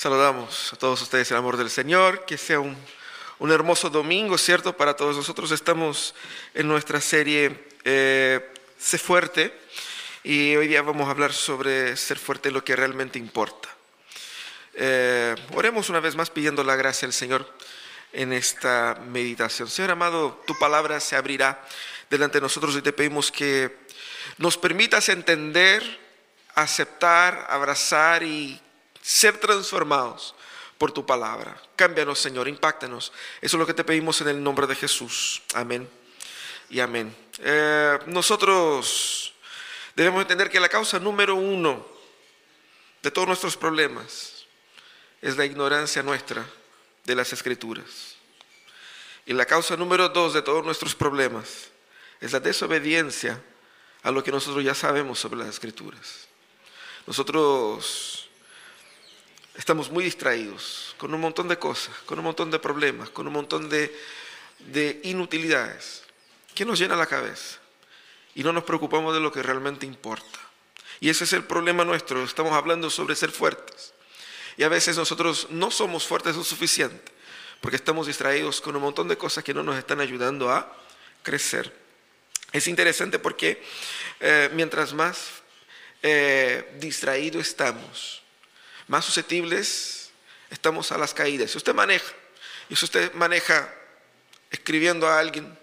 Saludamos a todos ustedes el amor del Señor, que sea un, hermoso domingo, ¿cierto? Para todos nosotros estamos en nuestra serie eh, Sé fuerte y hoy día vamos a hablar sobre ser fuerte, lo que realmente importa. Eh, oremos una vez más pidiendo la gracia al Señor en esta meditación. Señor amado, tu palabra se abrirá delante de nosotros y te pedimos que nos permitas entender, aceptar, abrazar y ser transformados por tu palabra. Cámbianos, Señor, impactanos. Eso es lo que te pedimos en el nombre de Jesús. Amén y amén. Eh, nosotros debemos entender que la causa número uno de todos nuestros problemas es la ignorancia nuestra de las escrituras. Y la causa número dos de todos nuestros problemas es la desobediencia a lo que nosotros ya sabemos sobre las escrituras. Nosotros estamos muy distraídos con un montón de cosas, con un montón de problemas, con un montón de, inutilidades que nos llena la cabeza y no nos preocupamos de lo que realmente importa. Y ese es el problema nuestro, estamos hablando sobre ser fuertes. Y a veces nosotros no somos fuertes lo suficiente porque estamos distraídos con un montón de cosas que no nos están ayudando a crecer. Es interesante porque eh, mientras más eh, distraídos estamos, más susceptibles estamos a las caídas. Si usted maneja, y si usted maneja escribiendo a alguien,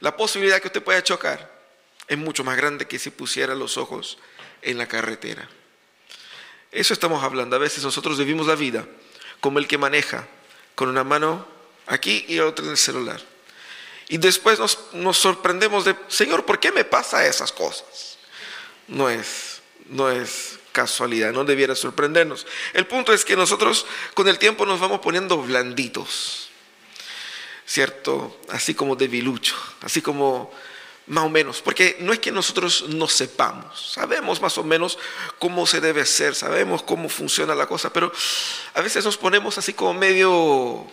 la posibilidad que usted pueda chocar es mucho más grande que si pusiera los ojos en la carretera. Eso estamos hablando. A veces nosotros vivimos la vida como el que maneja, con una mano aquí y otra en el celular. Y después nos, nos sorprendemos de, Señor, ¿por qué me pasa esas cosas? No es, no es casualidad, no debiera sorprendernos. El punto es que nosotros con el tiempo nos vamos poniendo blanditos, ¿cierto? Así como debilucho, así como más o menos, porque no es que nosotros no sepamos, sabemos más o menos cómo se debe ser, sabemos cómo funciona la cosa, pero a veces nos ponemos así como medio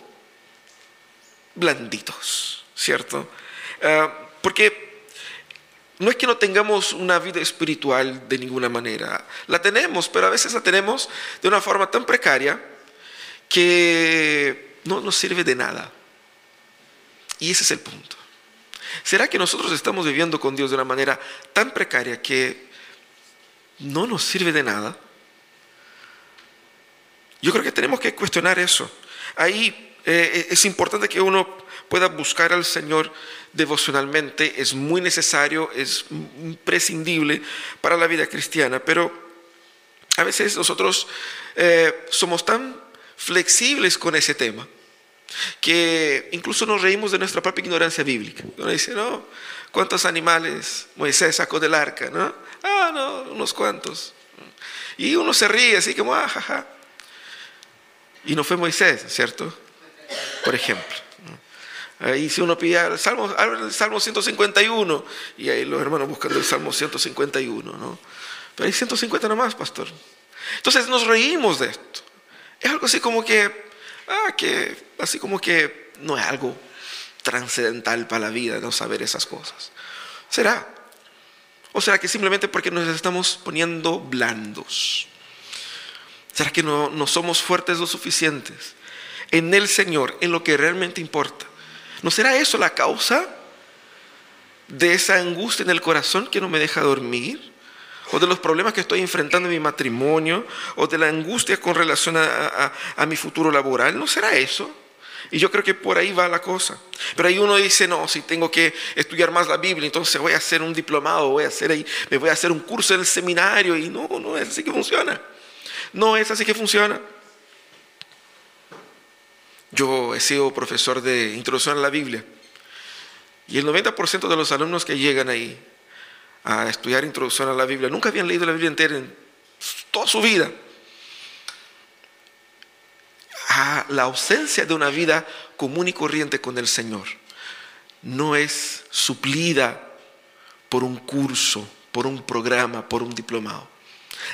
blanditos, ¿cierto? Ah, porque no es que no tengamos una vida espiritual de ninguna manera, la tenemos, pero a veces la tenemos de una forma tan precaria que no nos sirve de nada. Y ese es el punto. ¿Será que nosotros estamos viviendo con Dios de una manera tan precaria que no nos sirve de nada? Yo creo que tenemos que cuestionar eso. Ahí eh, es importante que uno pueda buscar al Señor devocionalmente es muy necesario, es imprescindible para la vida cristiana, pero a veces nosotros eh, somos tan flexibles con ese tema que incluso nos reímos de nuestra propia ignorancia bíblica. Uno dice, no, ¿cuántos animales Moisés sacó del arca? ¿no? Ah, no, unos cuantos. Y uno se ríe así como, ah, jaja. Y no fue Moisés, ¿cierto? Por ejemplo. Ahí si uno pide el Salmo, el Salmo 151, y ahí los hermanos buscando el Salmo 151, ¿no? Pero hay 150 nomás, pastor. Entonces nos reímos de esto. Es algo así como que, ah, que, así como que no es algo trascendental para la vida no saber esas cosas. ¿Será? ¿O será que simplemente porque nos estamos poniendo blandos? ¿Será que no, no somos fuertes lo suficientes en el Señor, en lo que realmente importa? ¿No será eso la causa de esa angustia en el corazón que no me deja dormir? ¿O de los problemas que estoy enfrentando en mi matrimonio? ¿O de la angustia con relación a, mi futuro laboral? ¿No será eso? Y yo creo que por ahí va la cosa. Pero ahí uno dice, no, si tengo que estudiar más la Biblia, entonces voy a hacer un diplomado, voy a hacer ahí, me voy a hacer un curso en el seminario. Y no, no es así que funciona. No es así que funciona. Yo he sido profesor de introducción a la Biblia y el 90% de los alumnos que llegan ahí a estudiar introducción a la Biblia nunca habían leído la Biblia entera en toda su vida. A la ausencia de una vida común y corriente con el Señor no es suplida por un curso, por un programa, por un diplomado.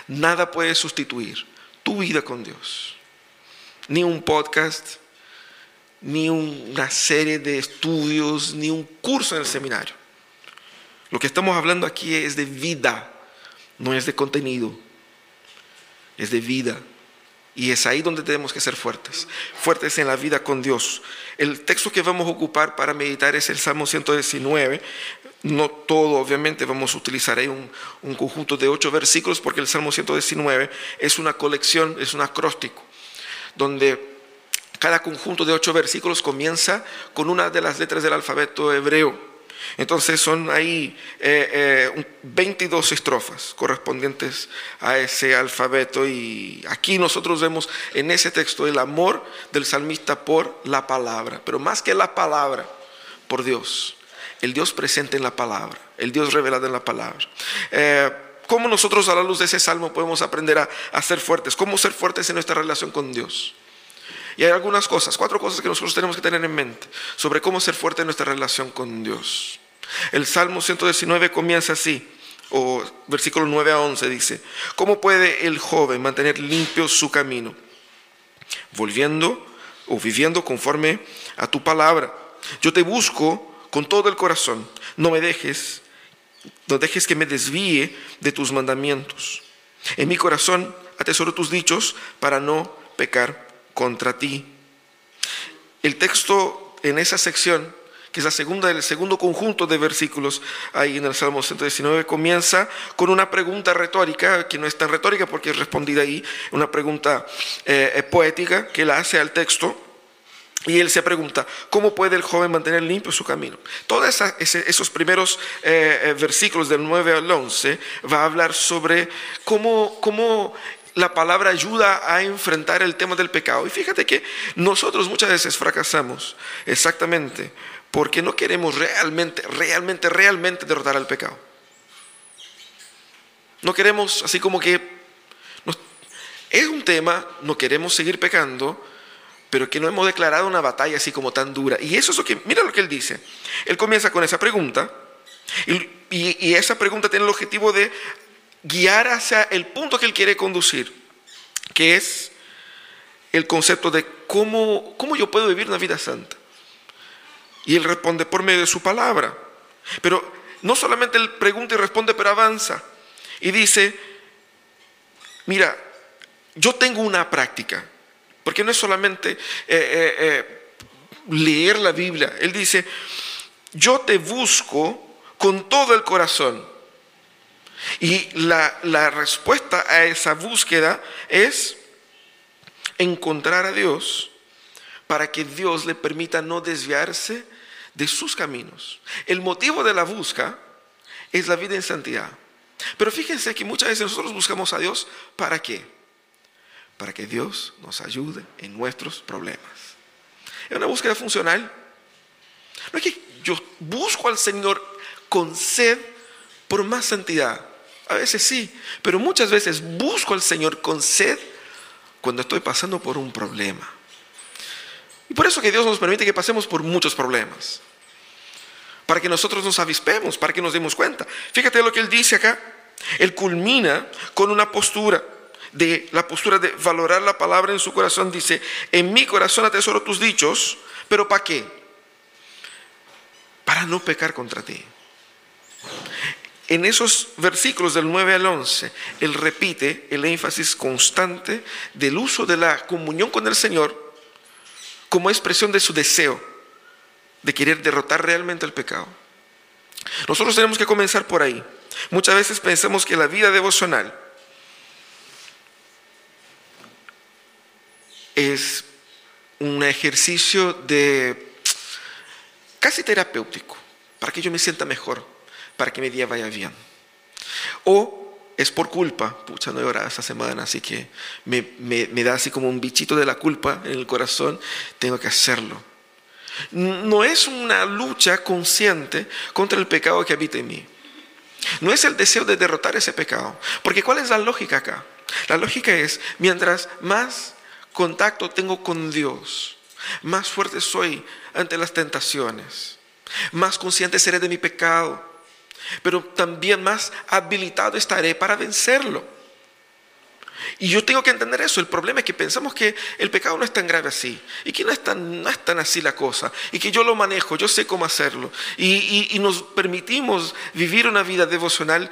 Nada puede sustituir tu vida con Dios. Ni un podcast, ni una serie de estudios, ni un curso en el seminario. Lo que estamos hablando aquí es de vida, no es de contenido, es de vida. Y es ahí donde tenemos que ser fuertes, fuertes en la vida con Dios. El texto que vamos a ocupar para meditar es el Salmo 119. No todo, obviamente, vamos a utilizar ahí un, un conjunto de ocho versículos porque el Salmo 119 es una colección, es un acróstico, donde cada conjunto de ocho versículos comienza con una de las letras del alfabeto hebreo. Entonces son ahí 22 eh, eh, estrofas correspondientes a ese alfabeto y aquí nosotros vemos en ese texto el amor del salmista por la palabra, pero más que la palabra, por Dios, el Dios presente en la palabra, el Dios revelado en la palabra. Eh, ¿Cómo nosotros a la luz de ese salmo podemos aprender a ser fuertes? ¿Cómo ser fuertes en nuestra relación con Dios? Y hay algunas cosas, cuatro cosas que nosotros tenemos que tener en mente sobre cómo ser fuerte en nuestra relación con Dios. El Salmo 119 comienza así, o versículo 9 a 11 dice, ¿cómo puede el joven mantener limpio su camino? Volviendo o viviendo conforme a tu palabra. Yo te busco con todo el corazón, no me dejes, no dejes que me desvíe de tus mandamientos. En mi corazón atesoro tus dichos para no pecar contra ti. El texto en esa sección, que es la segunda, el segundo conjunto de versículos ahí en el Salmo 119, comienza con una pregunta retórica, que no es tan retórica porque es respondida ahí, una pregunta eh, eh, poética que la hace al texto. Y él se pregunta, ¿cómo puede el joven mantener limpio su camino? Todos esos primeros eh, versículos del 9 al 11 va a hablar sobre cómo, cómo la palabra ayuda a enfrentar el tema del pecado. Y fíjate que nosotros muchas veces fracasamos exactamente porque no queremos realmente, realmente, realmente derrotar al pecado. No queremos, así como que es un tema, no queremos seguir pecando, pero que no hemos declarado una batalla así como tan dura. Y eso es lo que, mira lo que él dice. Él comienza con esa pregunta y esa pregunta tiene el objetivo de guiar hacia el punto que Él quiere conducir, que es el concepto de cómo, cómo yo puedo vivir una vida santa. Y Él responde por medio de su palabra. Pero no solamente Él pregunta y responde, pero avanza. Y dice, mira, yo tengo una práctica, porque no es solamente eh, eh, eh, leer la Biblia. Él dice, yo te busco con todo el corazón. Y la, respuesta a esa búsqueda es encontrar a Dios para que Dios le permita no desviarse de sus caminos. El motivo de la búsqueda es la vida en santidad. Pero fíjense que muchas veces nosotros buscamos a Dios para qué? Para que Dios nos ayude en nuestros problemas. Es una búsqueda funcional. No es que yo busco al Señor con sed por más santidad. A veces sí, pero muchas veces busco al Señor con sed cuando estoy pasando por un problema. Y por eso que Dios nos permite que pasemos por muchos problemas. Para que nosotros nos avispemos, para que nos demos cuenta. Fíjate lo que Él dice acá. Él culmina con una postura de la postura de valorar la palabra en su corazón. Dice, en mi corazón atesoro tus dichos, pero ¿para qué? Para no pecar contra ti. En esos versículos del 9 al 11, él repite el énfasis constante del uso de la comunión con el Señor como expresión de su deseo de querer derrotar realmente el pecado. Nosotros tenemos que comenzar por ahí. Muchas veces pensamos que la vida devocional es un ejercicio de casi terapéutico, para que yo me sienta mejor para que mi día vaya bien. O es por culpa, pucha, no he orado esta semana, así que me, me, da así como un bichito de la culpa en el corazón, tengo que hacerlo. No es una lucha consciente contra el pecado que habita en mí. No es el deseo de derrotar ese pecado. Porque ¿cuál es la lógica acá? La lógica es, mientras más contacto tengo con Dios, más fuerte soy ante las tentaciones, más consciente seré de mi pecado, pero también más habilitado estaré para vencerlo. Y yo tengo que entender eso. El problema es que pensamos que el pecado no es tan grave así. Y que no es tan, no es tan así la cosa. Y que yo lo manejo, yo sé cómo hacerlo. Y, y nos permitimos vivir una vida devocional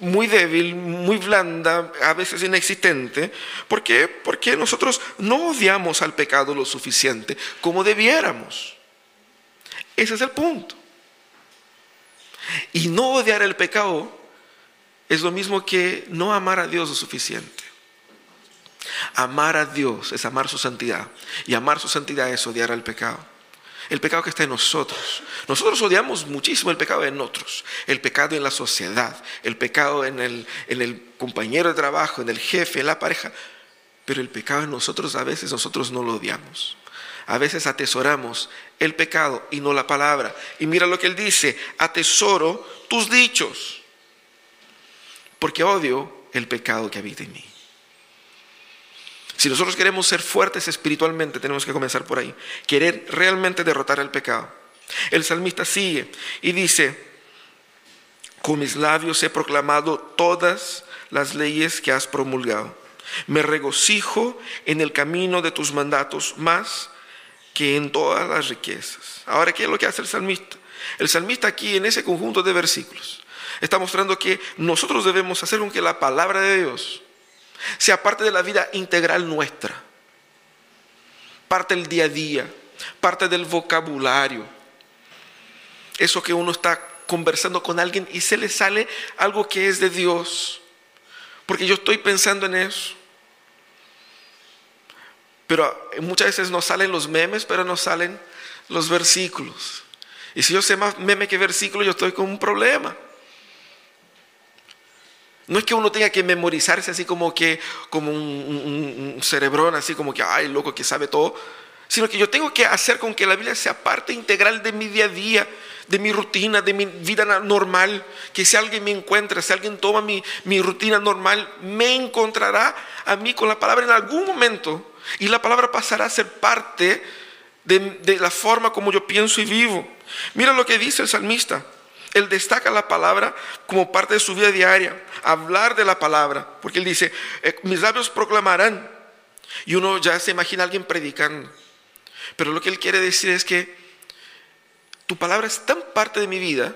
muy débil, muy blanda, a veces inexistente. ¿Por qué? Porque nosotros no odiamos al pecado lo suficiente como debiéramos. Ese es el punto. Y no odiar el pecado es lo mismo que no amar a Dios lo suficiente. Amar a Dios es amar su santidad. Y amar su santidad es odiar al pecado. El pecado que está en nosotros. Nosotros odiamos muchísimo el pecado en otros. El pecado en la sociedad. El pecado en el, en el compañero de trabajo, en el jefe, en la pareja. Pero el pecado en nosotros a veces nosotros no lo odiamos. A veces atesoramos el pecado y no la palabra. Y mira lo que él dice, atesoro tus dichos, porque odio el pecado que habita en mí. Si nosotros queremos ser fuertes espiritualmente, tenemos que comenzar por ahí. Querer realmente derrotar el pecado. El salmista sigue y dice, con mis labios he proclamado todas las leyes que has promulgado. Me regocijo en el camino de tus mandatos más que en todas las riquezas. Ahora, ¿qué es lo que hace el salmista? El salmista aquí en ese conjunto de versículos está mostrando que nosotros debemos hacer con que la palabra de Dios sea parte de la vida integral nuestra, parte del día a día, parte del vocabulario. Eso que uno está conversando con alguien y se le sale algo que es de Dios, porque yo estoy pensando en eso. Pero muchas veces nos salen los memes, pero no salen los versículos. Y si yo sé más meme que versículo, yo estoy con un problema. No es que uno tenga que memorizarse así como que, como un, cerebrón, así como que, ay, loco, que sabe todo, sino que yo tengo que hacer con que la Biblia sea parte integral de mi día a día, de mi rutina, de mi vida normal, que si alguien me encuentra, si alguien toma mi, mi rutina normal, me encontrará a mí con la palabra en algún momento y la palabra pasará a ser parte de, la forma como yo pienso y vivo. Mira lo que dice el salmista. Él destaca la palabra como parte de su vida diaria, hablar de la palabra, porque él dice, eh, mis labios proclamarán. Y uno ya se imagina a alguien predicando. Pero lo que él quiere decir es que tu palabra es tan parte de mi vida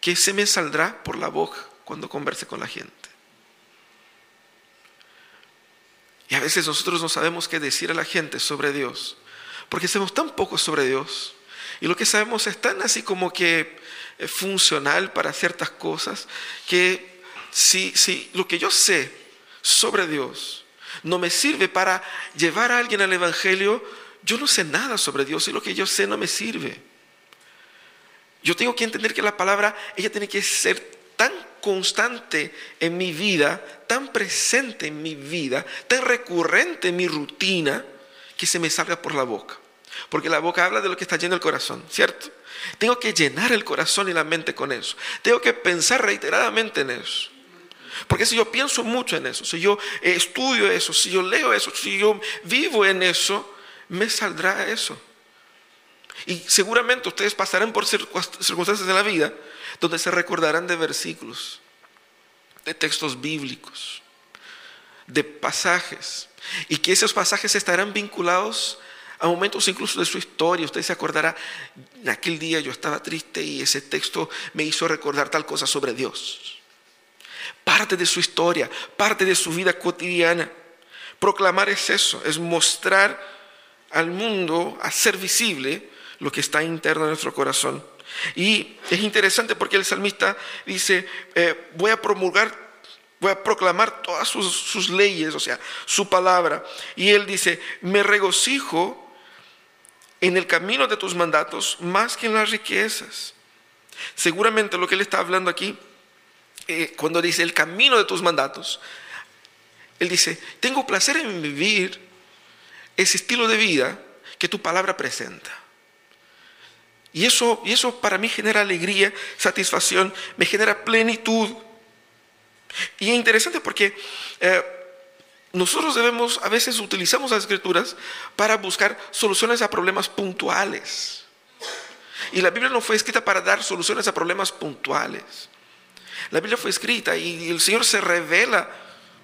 que se me saldrá por la boca cuando converse con la gente. Y a veces nosotros no sabemos qué decir a la gente sobre Dios, porque sabemos tan poco sobre Dios. Y lo que sabemos es tan así como que funcional para ciertas cosas, que si, si lo que yo sé sobre Dios no me sirve para llevar a alguien al Evangelio, yo no sé nada sobre Dios y lo que yo sé no me sirve. Yo tengo que entender que la palabra, ella tiene que ser tan constante en mi vida, tan presente en mi vida, tan recurrente en mi rutina, que se me salga por la boca. Porque la boca habla de lo que está lleno el corazón, ¿cierto? Tengo que llenar el corazón y la mente con eso. Tengo que pensar reiteradamente en eso. Porque si yo pienso mucho en eso, si yo estudio eso, si yo leo eso, si yo vivo en eso, me saldrá eso. Y seguramente ustedes pasarán por circunstancias de la vida donde se recordarán de versículos, de textos bíblicos, de pasajes, y que esos pasajes estarán vinculados a momentos incluso de su historia. Usted se acordará, en aquel día yo estaba triste y ese texto me hizo recordar tal cosa sobre Dios. Parte de su historia, parte de su vida cotidiana. Proclamar es eso, es mostrar al mundo, hacer visible lo que está interno en nuestro corazón. Y es interesante porque el salmista dice, eh, voy a promulgar voy a proclamar todas sus, leyes, o sea, su palabra. Y él dice, me regocijo en el camino de tus mandatos más que en las riquezas. Seguramente lo que él está hablando aquí, eh, cuando dice el camino de tus mandatos, él dice, tengo placer en vivir ese estilo de vida que tu palabra presenta. Y eso, y eso para mí genera alegría, satisfacción, me genera plenitud. Y es interesante porque eh, nosotros debemos, a veces utilizamos las escrituras para buscar soluciones a problemas puntuales. Y la Biblia no fue escrita para dar soluciones a problemas puntuales. La Biblia fue escrita y el Señor se revela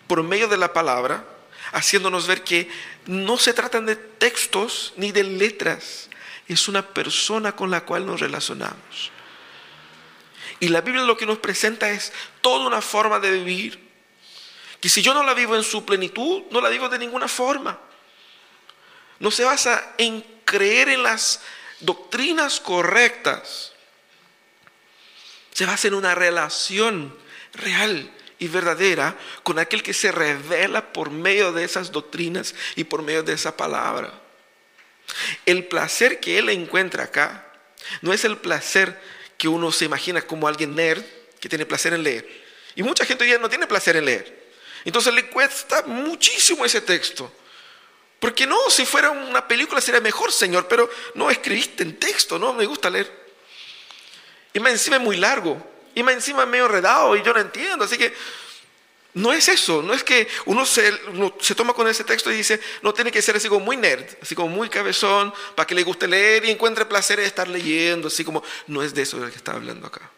por medio de la palabra, haciéndonos ver que no se tratan de textos ni de letras, es una persona con la cual nos relacionamos. Y la Biblia lo que nos presenta es toda una forma de vivir. Que si yo no la vivo en su plenitud, no la vivo de ninguna forma. No se basa en creer en las doctrinas correctas. Se basa en una relación real y verdadera con aquel que se revela por medio de esas doctrinas y por medio de esa palabra. El placer que él encuentra acá no es el placer que uno se imagina como alguien nerd que tiene placer en leer. Y mucha gente hoy día no tiene placer en leer. Entonces le cuesta muchísimo ese texto. Porque no, si fuera una película sería mejor, Señor, pero no escribiste en texto, no me gusta leer. Y más encima es muy largo. Y más encima es medio enredado y yo no entiendo. Así que no es eso, no es que uno se, toma con ese texto y dice, no tiene que ser así como muy nerd, así como muy cabezón, para que le guste leer y encuentre placer en estar leyendo, así como, no es de eso de lo que está hablando acá.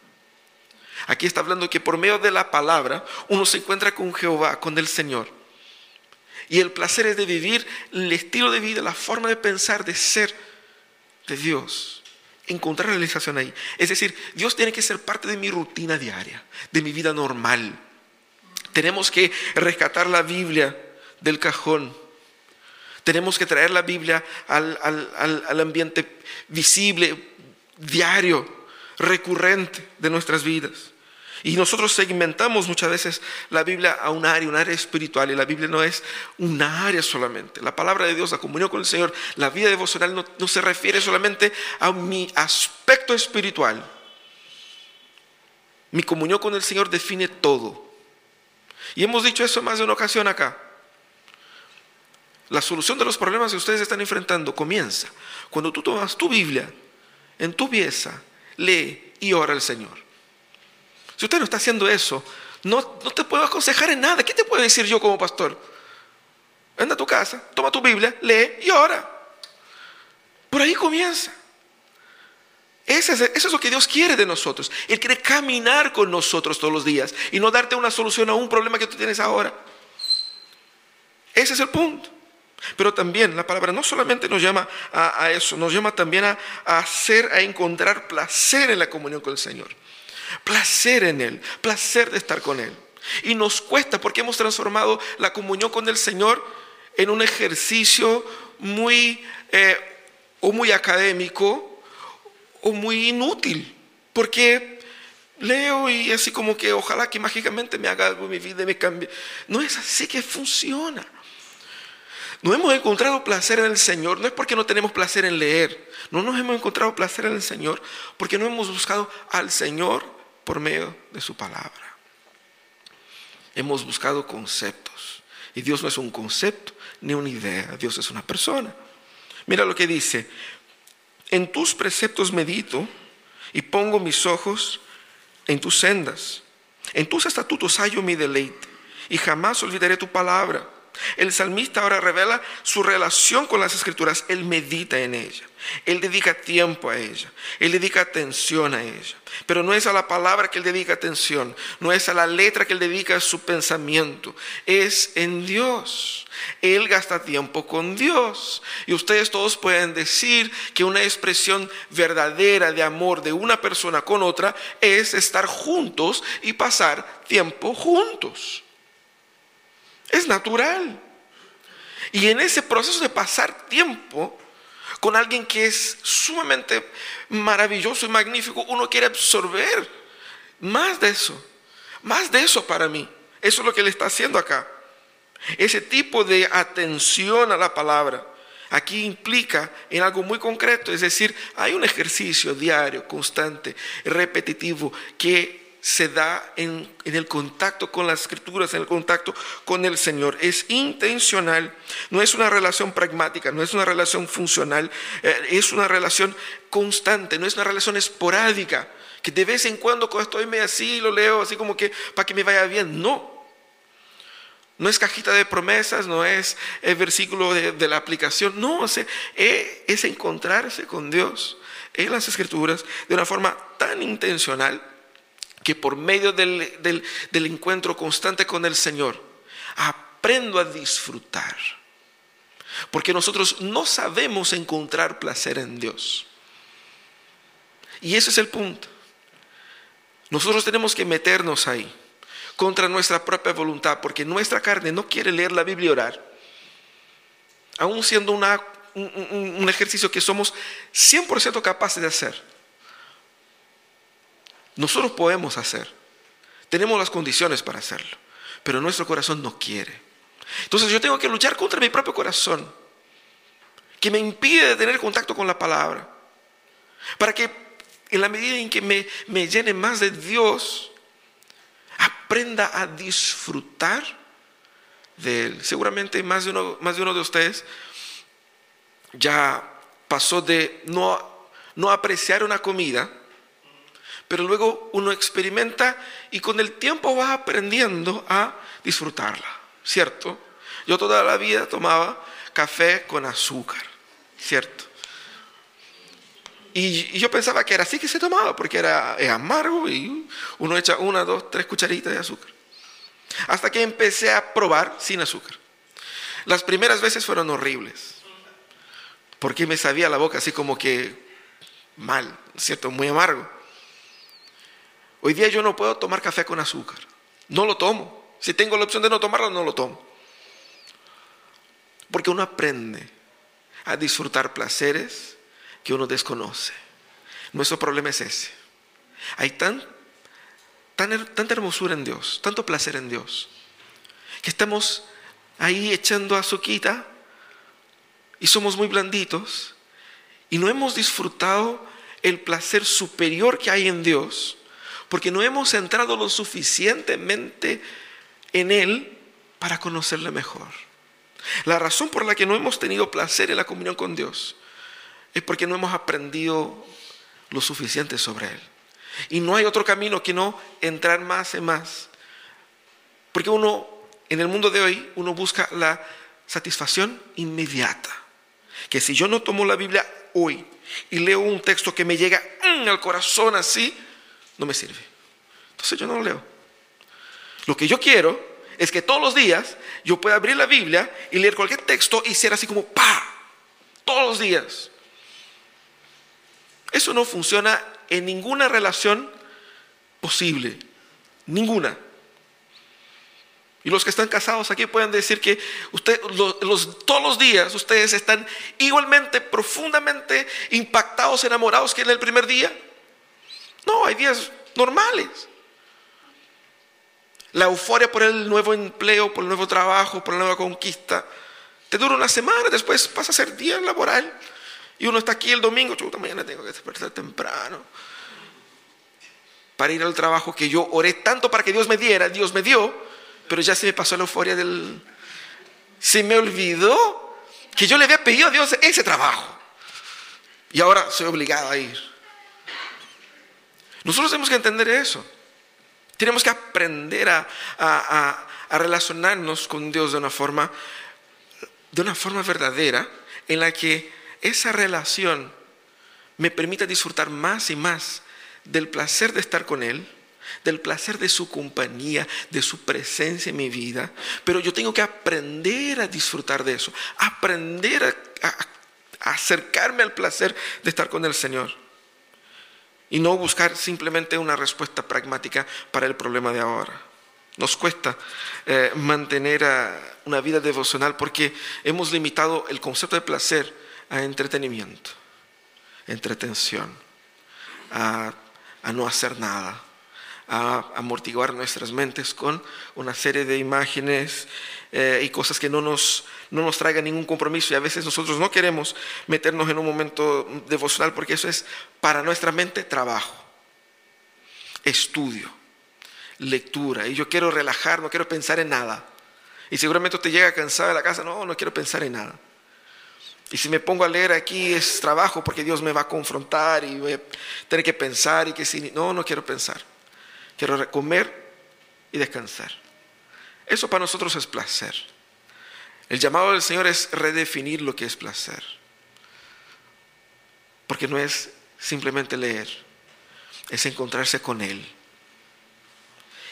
Aquí está hablando que por medio de la palabra uno se encuentra con Jehová, con el Señor. Y el placer es de vivir el estilo de vida, la forma de pensar, de ser de Dios. Encontrar realización ahí. Es decir, Dios tiene que ser parte de mi rutina diaria, de mi vida normal tenemos que rescatar la Biblia del cajón. Tenemos que traer la Biblia al, ambiente visible, diario, recurrente de nuestras vidas. Y nosotros segmentamos muchas veces la Biblia a un área, un área espiritual, y la Biblia no es un área solamente. La palabra de Dios, la comunión con el Señor, la vida devocional no, no se refiere solamente a mi aspecto espiritual. Mi comunión con el Señor define todo. Y hemos dicho eso más de una ocasión acá. La solución de los problemas que ustedes están enfrentando comienza cuando tú tomas tu Biblia en tu pieza, lee y ora al Señor. Si usted no está haciendo eso, no, no te puedo aconsejar en nada. ¿Qué te puedo decir yo como pastor? Anda a tu casa, toma tu Biblia, lee y ora. Por ahí comienza. Eso es, lo que Dios quiere de nosotros. Él quiere caminar con nosotros todos los días y no darte una solución a un problema que tú tienes ahora. Ese es el punto. Pero también la palabra no solamente nos llama a, eso, nos llama también a, a, hacer, a encontrar placer en la comunión con el Señor. Placer en Él, placer de estar con Él. Y nos cuesta porque hemos transformado la comunión con el Señor en un ejercicio muy eh, o muy académico o muy inútil, porque leo y así como que ojalá que mágicamente me haga algo en mi vida y me cambie. No es así que funciona. No hemos encontrado placer en el Señor, no es porque no tenemos placer en leer, no nos hemos encontrado placer en el Señor porque no hemos buscado al Señor por medio de su palabra. Hemos buscado conceptos y Dios no es un concepto ni una idea, Dios es una persona. Mira lo que dice, en tus preceptos medito y pongo mis ojos en tus sendas. En tus estatutos hallo mi deleite y jamás olvidaré tu palabra. El salmista ahora revela su relación con las escrituras. Él medita en ella. Él dedica tiempo a ella. Él dedica atención a ella. Pero no es a la palabra que él dedica atención. No es a la letra que él dedica su pensamiento. Es en Dios. Él gasta tiempo con Dios. Y ustedes todos pueden decir que una expresión verdadera de amor de una persona con otra es estar juntos y pasar tiempo juntos. Es natural. Y en ese proceso de pasar tiempo con alguien que es sumamente maravilloso y magnífico, uno quiere absorber más de eso, más de eso para mí. Eso es lo que él está haciendo acá. Ese tipo de atención a la palabra aquí implica en algo muy concreto, es decir, hay un ejercicio diario, constante, repetitivo, que se da en, el contacto con las escrituras, en el contacto con el Señor. Es intencional, no es una relación pragmática, no es una relación funcional, eh, es una relación constante, no es una relación esporádica, que de vez en cuando estoy medio así lo leo así como que para que me vaya bien. No. No es cajita de promesas, no es el versículo de, la aplicación, no, es, es encontrarse con Dios en las escrituras de una forma tan intencional que por medio del, encuentro constante con el Señor, aprendo a disfrutar. Porque nosotros no sabemos encontrar placer en Dios. Y ese es el punto. Nosotros tenemos que meternos ahí contra nuestra propia voluntad, porque nuestra carne no quiere leer la Biblia y orar. Aún siendo una, un, un ejercicio que somos 100% capaces de hacer. Nosotros podemos hacer. Tenemos las condiciones para hacerlo, pero nuestro corazón no quiere. Entonces yo tengo que luchar contra mi propio corazón, que me impide tener contacto con la palabra, para que en la medida en que me, me llene más de Dios, aprenda a disfrutar de Él. Seguramente más de uno, más de, uno de ustedes ya pasó de no, no apreciar una comida, pero luego uno experimenta y con el tiempo va aprendiendo a disfrutarla, ¿cierto? Yo toda la vida tomaba café con azúcar, ¿cierto? Y, yo pensaba que era así que se tomaba, porque era amargo y uno echa una, dos, tres cucharitas de azúcar. Hasta que empecé a probar sin azúcar. Las primeras veces fueron horribles, porque me sabía la boca así como que mal, ¿cierto? Muy amargo. Hoy día yo no puedo tomar café con azúcar. No lo tomo. Si tengo la opción de no tomarlo, no lo tomo. Porque uno aprende a disfrutar placeres que uno desconoce. Nuestro problema es ese. Hay tan, tan, tanta hermosura en Dios, tanto placer en Dios, que estamos ahí echando azuquita y somos muy blanditos y no hemos disfrutado el placer superior que hay en Dios porque no hemos entrado lo suficientemente en Él para conocerle mejor. La razón por la que no hemos tenido placer en la comunión con Dios es porque no hemos aprendido lo suficiente sobre Él. Y no hay otro camino que no entrar más y más. Porque uno, en el mundo de hoy, uno busca la satisfacción inmediata. Que si yo no tomo la Biblia hoy y leo un texto que me llega al corazón así, no me sirve. Entonces yo no lo leo. Lo que yo quiero es que todos los días yo pueda abrir la Biblia y leer cualquier texto y ser así como ¡pa! Todos los días. Eso no funciona en ninguna relación posible. Ninguna. Y los que están casados aquí pueden decir que usted, todos los días ustedes están igualmente profundamente impactados, enamorados que en el primer día. No, hay días normales. La euforia por el nuevo empleo, por el nuevo trabajo, por la nueva conquista, te dura una semana, después pasa a ser día laboral. Y uno está aquí el domingo, chuta, mañana tengo que despertar temprano. Para ir al trabajo que yo oré tanto para que Dios me diera, Dios me dio, pero ya se me pasó la euforia del... Se me olvidó que yo le había pedido a Dios ese trabajo. Y ahora soy obligado a ir. Nosotros tenemos que entender eso. Tenemos que aprender a, relacionarnos con Dios de una forma, de una forma verdadera, en la que esa relación me permita disfrutar más y más del placer de estar con Él, del placer de su compañía, de su presencia en mi vida. Pero yo tengo que aprender a disfrutar de eso, aprender a acercarme al placer de estar con el Señor y no buscar simplemente una respuesta pragmática para el problema de ahora. Nos cuesta eh, mantener una vida devocional porque hemos limitado el concepto de placer a entretenimiento, entretención, a no hacer nada a amortiguar nuestras mentes con una serie de imágenes eh, y cosas que no nos, no nos traigan ningún compromiso. Y a veces nosotros no queremos meternos en un momento devocional porque eso es para nuestra mente trabajo, estudio, lectura. Y yo quiero relajar, no quiero pensar en nada. Y seguramente te llega cansado de la casa, no, no quiero pensar en nada. Y si me pongo a leer aquí es trabajo porque Dios me va a confrontar y voy a tener que pensar y que si no, no quiero pensar. Quiero comer y descansar. Eso para nosotros es placer. El llamado del Señor es redefinir lo que es placer. Porque no es simplemente leer, es encontrarse con Él.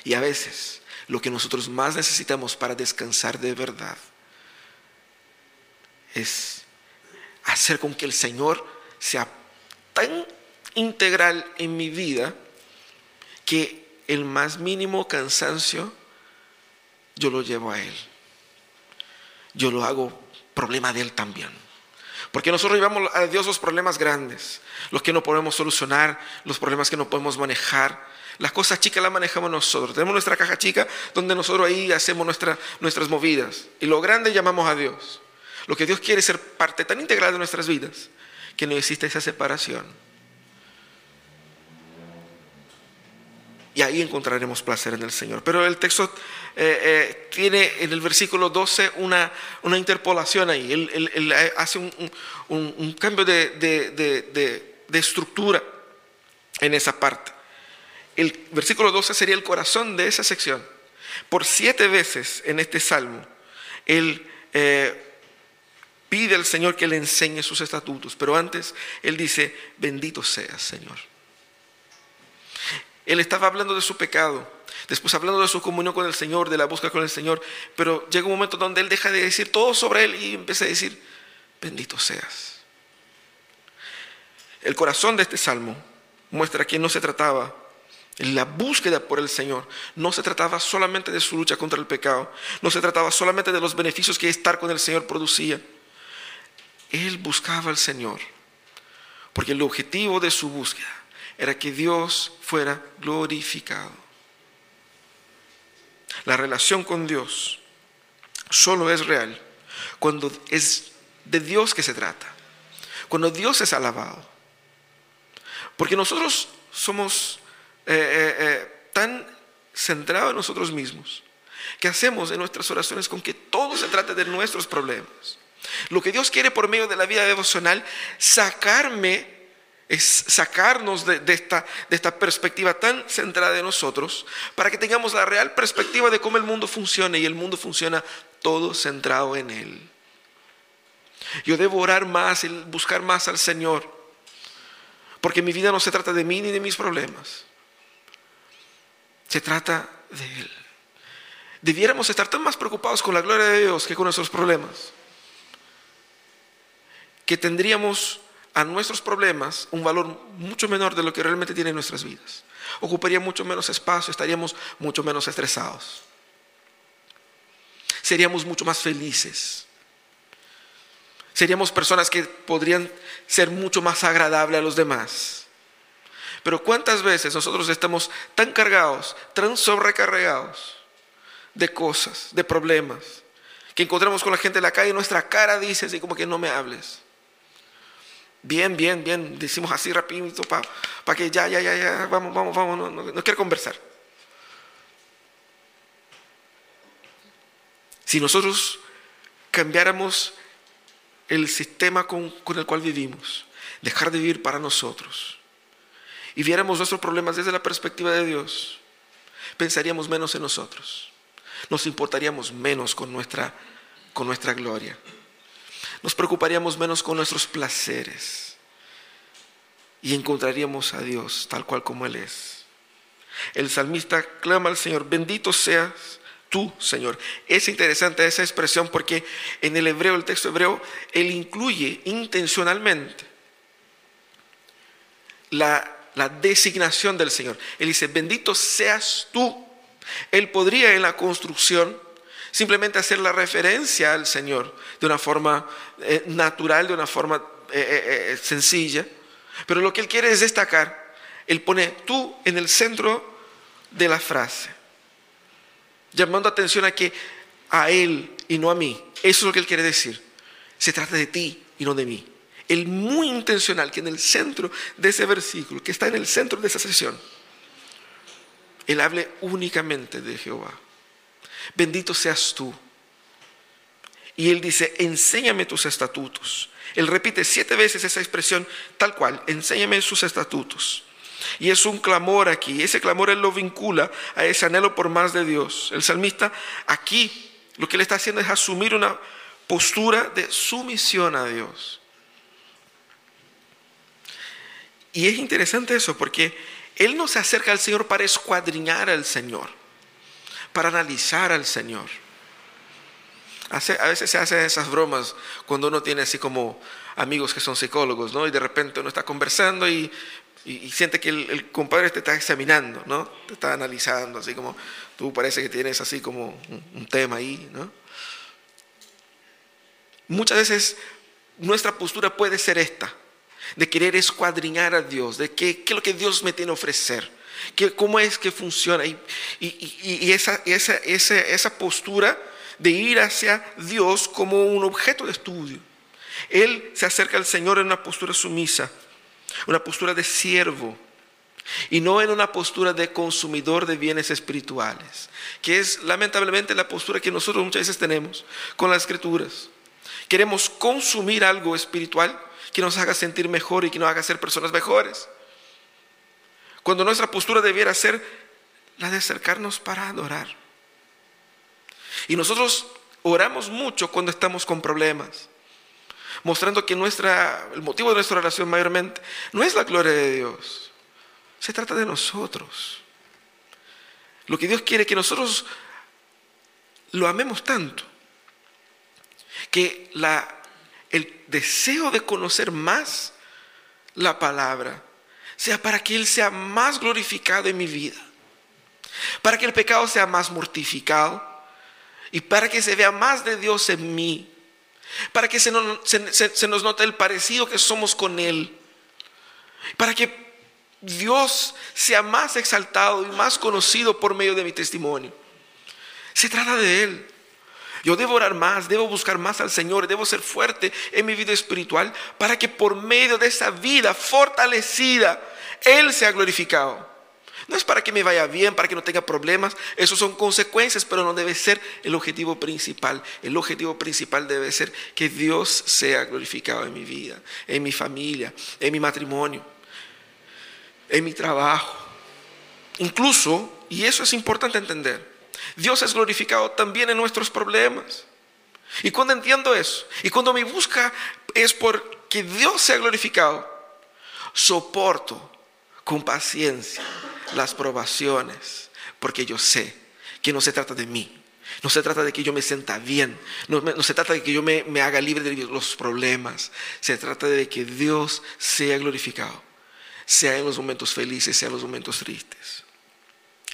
Y a veces lo que nosotros más necesitamos para descansar de verdad es hacer con que el Señor sea tan integral en mi vida que el más mínimo cansancio yo lo llevo a Él. Yo lo hago problema de Él también. Porque nosotros llevamos a Dios los problemas grandes, los que no podemos solucionar, los problemas que no podemos manejar. Las cosas chicas las manejamos nosotros. Tenemos nuestra caja chica donde nosotros ahí hacemos nuestras movidas. Y lo grande llamamos a Dios. Lo que Dios quiere es ser parte tan integral de nuestras vidas que no existe esa separación. Y ahí encontraremos placer en el Señor. Pero el texto eh, eh, tiene en el versículo 12 una, una interpolación ahí. Él, hace un, cambio de, de, estructura en esa parte. El versículo 12 sería el corazón de esa sección. Por siete veces en este salmo, él eh, pide al Señor que le enseñe sus estatutos, pero antes él dice, bendito seas, Señor. Él estaba hablando de su pecado, después hablando de su comunión con el Señor, de la búsqueda con el Señor, pero llega un momento donde él deja de decir todo sobre él y empieza a decir, bendito seas. El corazón de este salmo muestra que no se trataba la búsqueda por el Señor no se trataba solamente de su lucha contra el pecado, no se trataba solamente de los beneficios que estar con el Señor producía, él buscaba al Señor, porque el objetivo de su búsqueda era que Dios fuera glorificado. La relación con Dios solo es real cuando es de Dios que se trata, cuando Dios es alabado. Porque nosotros somos eh, eh, eh, tan centrados en nosotros mismos que hacemos en nuestras oraciones con que todo se trate de nuestros problemas. Lo que Dios quiere por medio de la vida devocional, sacarme, es sacarnos de, esta, de esta perspectiva tan centrada en nosotros, para que tengamos la real perspectiva de cómo el mundo funciona y el mundo funciona todo centrado en Él. Yo debo orar más y buscar más al Señor, porque mi vida no se trata de mí ni de mis problemas, se trata de Él. Debiéramos estar tan más preocupados con la gloria de Dios que con nuestros problemas que tendríamos a nuestros problemas un valor mucho menor de lo que realmente tienen nuestras vidas. Ocuparía mucho menos espacio, estaríamos mucho menos estresados. Seríamos mucho más felices. Seríamos personas que podrían ser mucho más agradables a los demás. Pero ¿cuántas veces nosotros estamos tan cargados, tan sobrecargados de cosas, de problemas, que encontramos con la gente en la calle y nuestra cara dice así como que no me hables? Bien, bien, bien. Decimos así rapidito para que ya, ya, ya, ya, vamos, vamos, vamos, no, no, quiero conversar. Si nosotros cambiáramos el sistema con, con, el cual vivimos, dejar de vivir para nosotros, y viéramos nuestros problemas desde la perspectiva de Dios, pensaríamos menos en nosotros, nos importaríamos menos con nuestra, con nuestra gloria nos preocuparíamos menos con nuestros placeres y encontraríamos a Dios tal cual como Él es. El salmista clama al Señor, bendito seas tú, Señor. Es interesante esa expresión porque en el hebreo, el texto hebreo, Él incluye intencionalmente la, la designación del Señor. Él dice, bendito seas tú. Él podría en la construcción simplemente hacer la referencia al Señor de una forma eh, natural, de una forma eh, eh, sencilla. Pero lo que Él quiere es destacar. Él pone tú en el centro de la frase, llamando atención a que a Él y no a mí. Eso es lo que Él quiere decir. Se trata de ti y no de mí. El muy intencional que en el centro de ese versículo, que está en el centro de esa sesión, Él hable únicamente de Jehová bendito seas tú. Y él dice, enséñame tus estatutos. Él repite siete veces esa expresión tal cual, enséñame sus estatutos. Y es un clamor aquí, ese clamor él lo vincula a ese anhelo por más de Dios. El salmista aquí lo que él está haciendo es asumir una postura de sumisión a Dios. Y es interesante eso porque él no se acerca al Señor para escuadriñar al Señor para analizar al Señor. a veces se hacen esas bromas cuando uno tiene así como amigos que son psicólogos, ¿no? Y de repente uno está conversando y siente que el, compadre te está examinando, ¿no? Te está analizando, así como tú parece que tienes así como un, tema ahí, ¿no? Muchas veces nuestra postura puede ser esta, de querer escuadriñar a Dios, de qué, es lo que Dios me tiene que ofrecer, que, cómo es que funciona. Y, y, esa, esa, esa, esa postura de ir hacia Dios como un objeto de estudio. Él se acerca al Señor en una postura sumisa una postura de siervo y no en una postura de consumidor de bienes espirituales, que es lamentablemente la postura que nosotros muchas veces tenemos con las escrituras. Queremos consumir algo espiritual que nos haga sentir mejor y que nos haga ser personas mejores. Cuando nuestra postura debiera ser la de acercarnos para adorar. Y nosotros oramos mucho cuando estamos con problemas mostrando que nuestra, el motivo de nuestra oración mayormente no es la gloria de Dios, se trata de nosotros. Lo que Dios quiere que nosotros lo amemos tanto, que la, el deseo de conocer más la palabra sea para que Él sea más glorificado en mi vida, para que el pecado sea más mortificado y para que se vea más de Dios en mí para que se nos, note el parecido que somos con Él, para que Dios sea más exaltado y más conocido por medio de mi testimonio. Se trata de Él. Yo debo orar más, debo buscar más al Señor, debo ser fuerte en mi vida espiritual para que por medio de esa vida fortalecida, Él sea glorificado. No es para que me vaya bien, para que no tenga problemas. Eso son consecuencias, pero no debe ser el objetivo principal. El objetivo principal debe ser que Dios sea glorificado en mi vida, en mi familia, en mi matrimonio, en mi trabajo. Incluso, y eso es importante entender, Dios es glorificado también en nuestros problemas. Y cuando entiendo eso, y cuando mi busca es por que Dios sea glorificado, soporto con paciencia las probaciones, porque yo sé que no se trata de mí, no se trata de que yo me sienta bien, no, se trata de que yo me, me, haga libre de los problemas, se trata de que Dios sea glorificado, sea en los momentos felices, sea en los momentos tristes.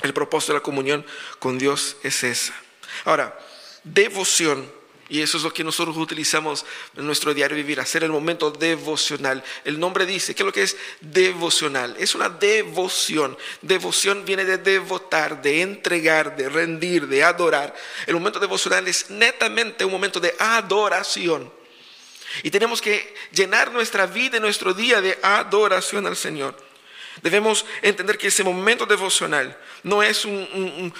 El propósito de la comunión con Dios es esa. Ahora, devoción y eso es lo que nosotros utilizamos en nuestro diario vivir, hacer el momento devocional. El nombre dice, ¿qué es lo que es devocional? Es una devoción. Devoción viene de devotar, de entregar, de rendir, de adorar. El momento devocional es netamente un momento de adoración. Y tenemos que llenar nuestra vida y nuestro día de adoración al Señor. Debemos entender que ese momento devocional no es un,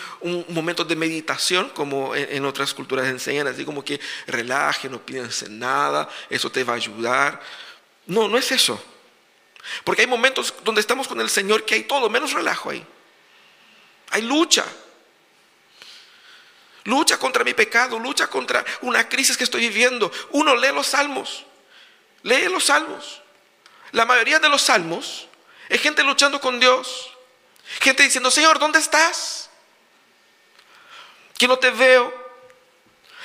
momento de meditación como en, otras culturas enseñan, así como que relaje, no piensen nada, eso te va a ayudar. No, no es eso. Porque hay momentos donde estamos con el Señor que hay todo menos relajo ahí. Hay lucha. Lucha contra mi pecado, lucha contra una crisis que estoy viviendo. Uno lee los salmos. Lee los salmos. La mayoría de los salmos es gente luchando con Dios. Gente diciendo, Señor, ¿dónde estás? Que no te veo.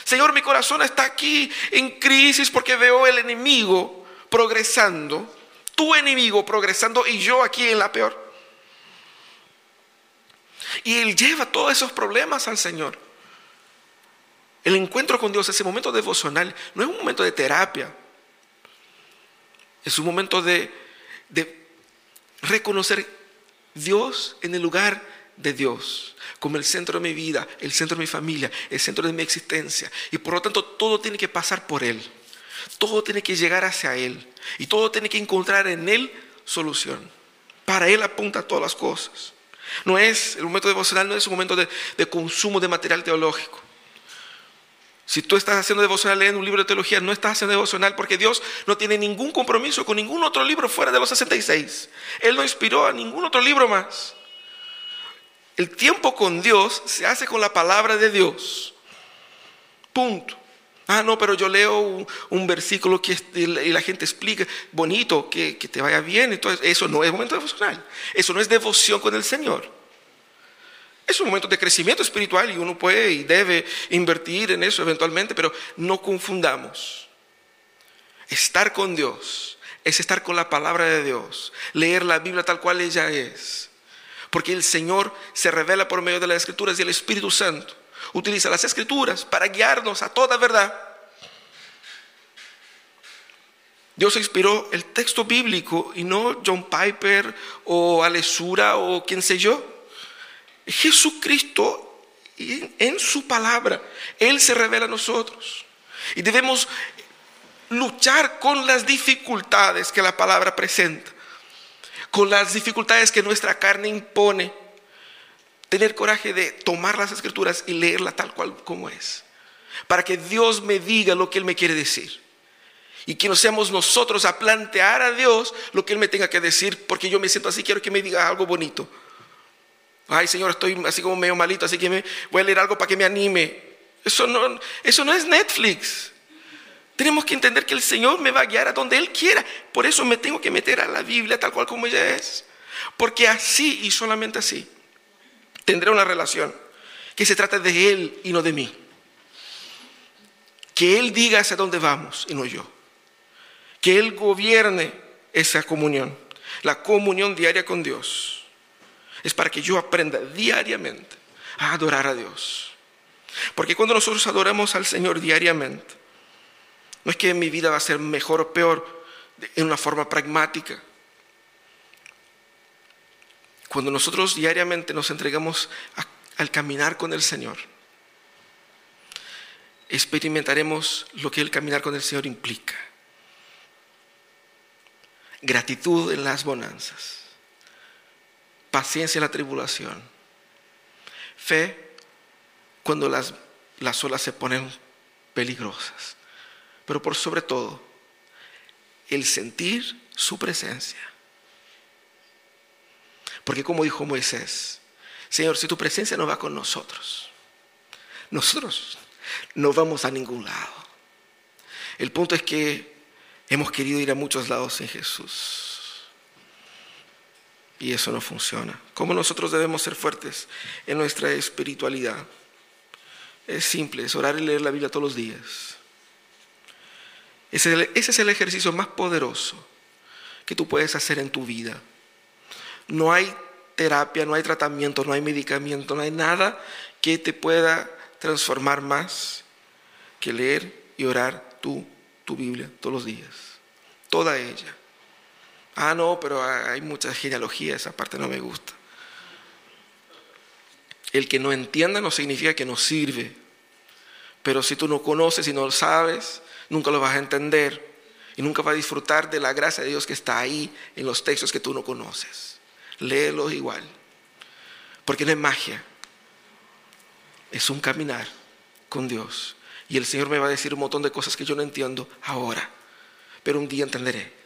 Señor, mi corazón está aquí en crisis porque veo el enemigo progresando, tu enemigo progresando y yo aquí en la peor. Y Él lleva todos esos problemas al Señor. El encuentro con Dios, ese momento devocional, no es un momento de terapia. Es un momento de, de reconocer Dios en el lugar de Dios, como el centro de mi vida, el centro de mi familia, el centro de mi existencia. Y por lo tanto todo tiene que pasar por Él. Todo tiene que llegar hacia Él. Y todo tiene que encontrar en Él solución. Para Él apunta todas las cosas. No es, el momento devocional no es un momento de, de consumo de material teológico. Si tú estás haciendo devocional leyendo un libro de teología, no estás haciendo devocional porque Dios no tiene ningún compromiso con ningún otro libro fuera de los 66. Él no inspiró a ningún otro libro más. El tiempo con Dios se hace con la palabra de Dios. Punto. Ah, no, pero yo leo un, versículo que y la gente explica, bonito, que, que te vaya bien. Entonces, eso no es momento devocional. Eso no es devoción con el Señor. Es un momento de crecimiento espiritual y uno puede y debe invertir en eso eventualmente, pero no confundamos. Estar con Dios, es estar con la palabra de Dios, leer la Biblia tal cual ella es. Porque el Señor se revela por medio de las escrituras y el Espíritu Santo utiliza las escrituras para guiarnos a toda verdad. Dios inspiró el texto bíblico y no John Piper o Alesura o quien sé yo. Jesucristo en su palabra, Él se revela a nosotros. Y debemos luchar con las dificultades que la palabra presenta, con las dificultades que nuestra carne impone. Tener coraje de tomar las escrituras y leerla tal cual como es, para que Dios me diga lo que Él me quiere decir. Y que no seamos nosotros a plantear a Dios lo que Él me tenga que decir, porque yo me siento así, quiero que me diga algo bonito. Ay, Señor, estoy así como medio malito, así que voy a leer algo para que me anime. Eso no, eso no es Netflix. Tenemos que entender que el Señor me va a guiar a donde Él quiera. Por eso me tengo que meter a la Biblia tal cual como ella es. Porque así y solamente así tendré una relación que se trata de Él y no de mí. Que Él diga hacia dónde vamos y no yo. Que Él gobierne esa comunión, la comunión diaria con Dios es para que yo aprenda diariamente a adorar a Dios. Porque cuando nosotros adoramos al Señor diariamente, no es que mi vida va a ser mejor o peor en una forma pragmática. Cuando nosotros diariamente nos entregamos al caminar con el Señor, experimentaremos lo que el caminar con el Señor implica. Gratitud en las bonanzas paciencia en la tribulación, fe cuando las, las olas se ponen peligrosas, pero por sobre todo el sentir su presencia. Porque como dijo Moisés, Señor, si tu presencia no va con nosotros, nosotros no vamos a ningún lado. El punto es que hemos querido ir a muchos lados en Jesús. Y eso no funciona. ¿Cómo nosotros debemos ser fuertes en nuestra espiritualidad? Es simple, es orar y leer la Biblia todos los días. Ese, es el ejercicio más poderoso que tú puedes hacer en tu vida. No hay terapia, no hay tratamiento, no hay medicamento, no hay nada que te pueda transformar más que leer y orar tú, tu Biblia todos los días. Toda ella. Ah, no, pero hay mucha genealogía, esa parte no me gusta. El que no entienda no significa que no sirve. Pero si tú no conoces y no lo sabes, nunca lo vas a entender. Y nunca vas a disfrutar de la gracia de Dios que está ahí en los textos que tú no conoces. Léelos igual. Porque no es magia. Es un caminar con Dios. Y el Señor me va a decir un montón de cosas que yo no entiendo ahora. Pero un día entenderé.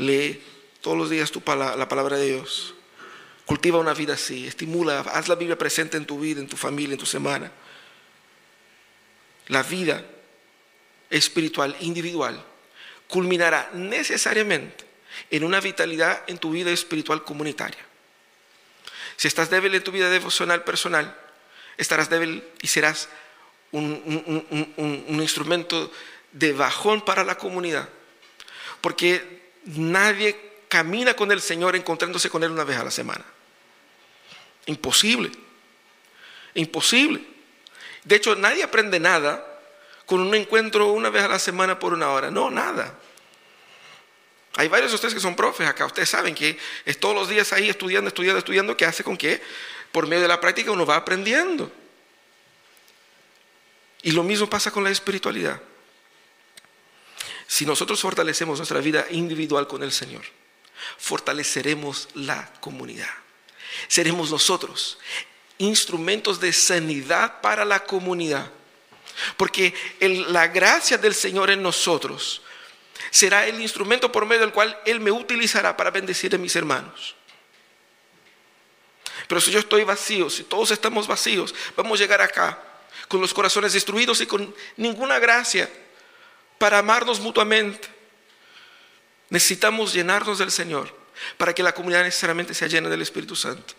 Lee todos los días tu la palabra de Dios. Cultiva una vida así. Estimula, haz la Biblia presente en tu vida, en tu familia, en tu semana. La vida espiritual individual culminará necesariamente en una vitalidad en tu vida espiritual comunitaria. Si estás débil en tu vida devocional personal, estarás débil y serás un, un instrumento de bajón para la comunidad. Porque Nadie camina con el Señor encontrándose con Él una vez a la semana. Imposible. Imposible. De hecho, nadie aprende nada con un encuentro una vez a la semana por una hora. No, nada. Hay varios de ustedes que son profes acá. Ustedes saben que es todos los días ahí estudiando, estudiando, estudiando, que hace con que por medio de la práctica uno va aprendiendo. Y lo mismo pasa con la espiritualidad. Si nosotros fortalecemos nuestra vida individual con el Señor, fortaleceremos la comunidad. Seremos nosotros instrumentos de sanidad para la comunidad. Porque la gracia del Señor en nosotros será el instrumento por medio del cual Él me utilizará para bendecir a mis hermanos. Pero si yo estoy vacío, si todos estamos vacíos, vamos a llegar acá con los corazones destruidos y con ninguna gracia para amarnos mutuamente. Necesitamos llenarnos del Señor para que la comunidad necesariamente sea llena del Espíritu Santo.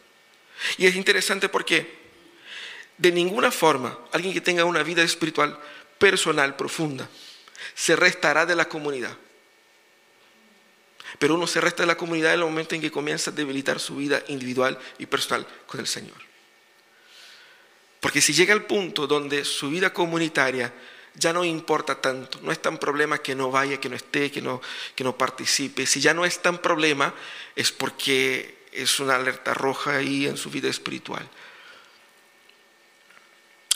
Y es interesante porque de ninguna forma alguien que tenga una vida espiritual personal profunda se restará de la comunidad. pero uno se resta de la comunidad en el momento en que comienza a debilitar su vida individual y personal con el Señor. Porque si llega al punto donde su vida comunitaria ya no importa tanto, no es tan problema que no vaya, que no esté, que no, que no participe, si ya no es tan problema es porque es una alerta roja ahí en su vida espiritual.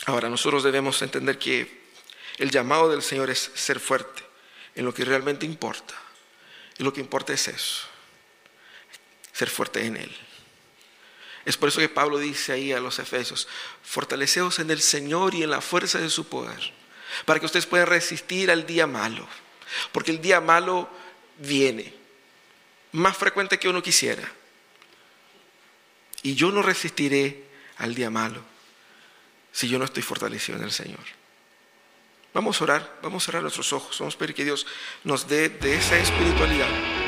Ahora, nosotros debemos entender que el llamado del Señor es ser fuerte en lo que realmente importa. Y lo que importa es eso, ser fuerte en Él. Es por eso que Pablo dice ahí a los Efesios, fortaleceos en el Señor y en la fuerza de su poder, para que ustedes puedan resistir al día malo, porque el día malo viene, más frecuente que uno quisiera. Y yo no resistiré al día malo si yo no estoy fortalecido en el Señor. Vamos a orar, vamos a cerrar nuestros ojos, vamos a pedir que Dios nos dé de esa espiritualidad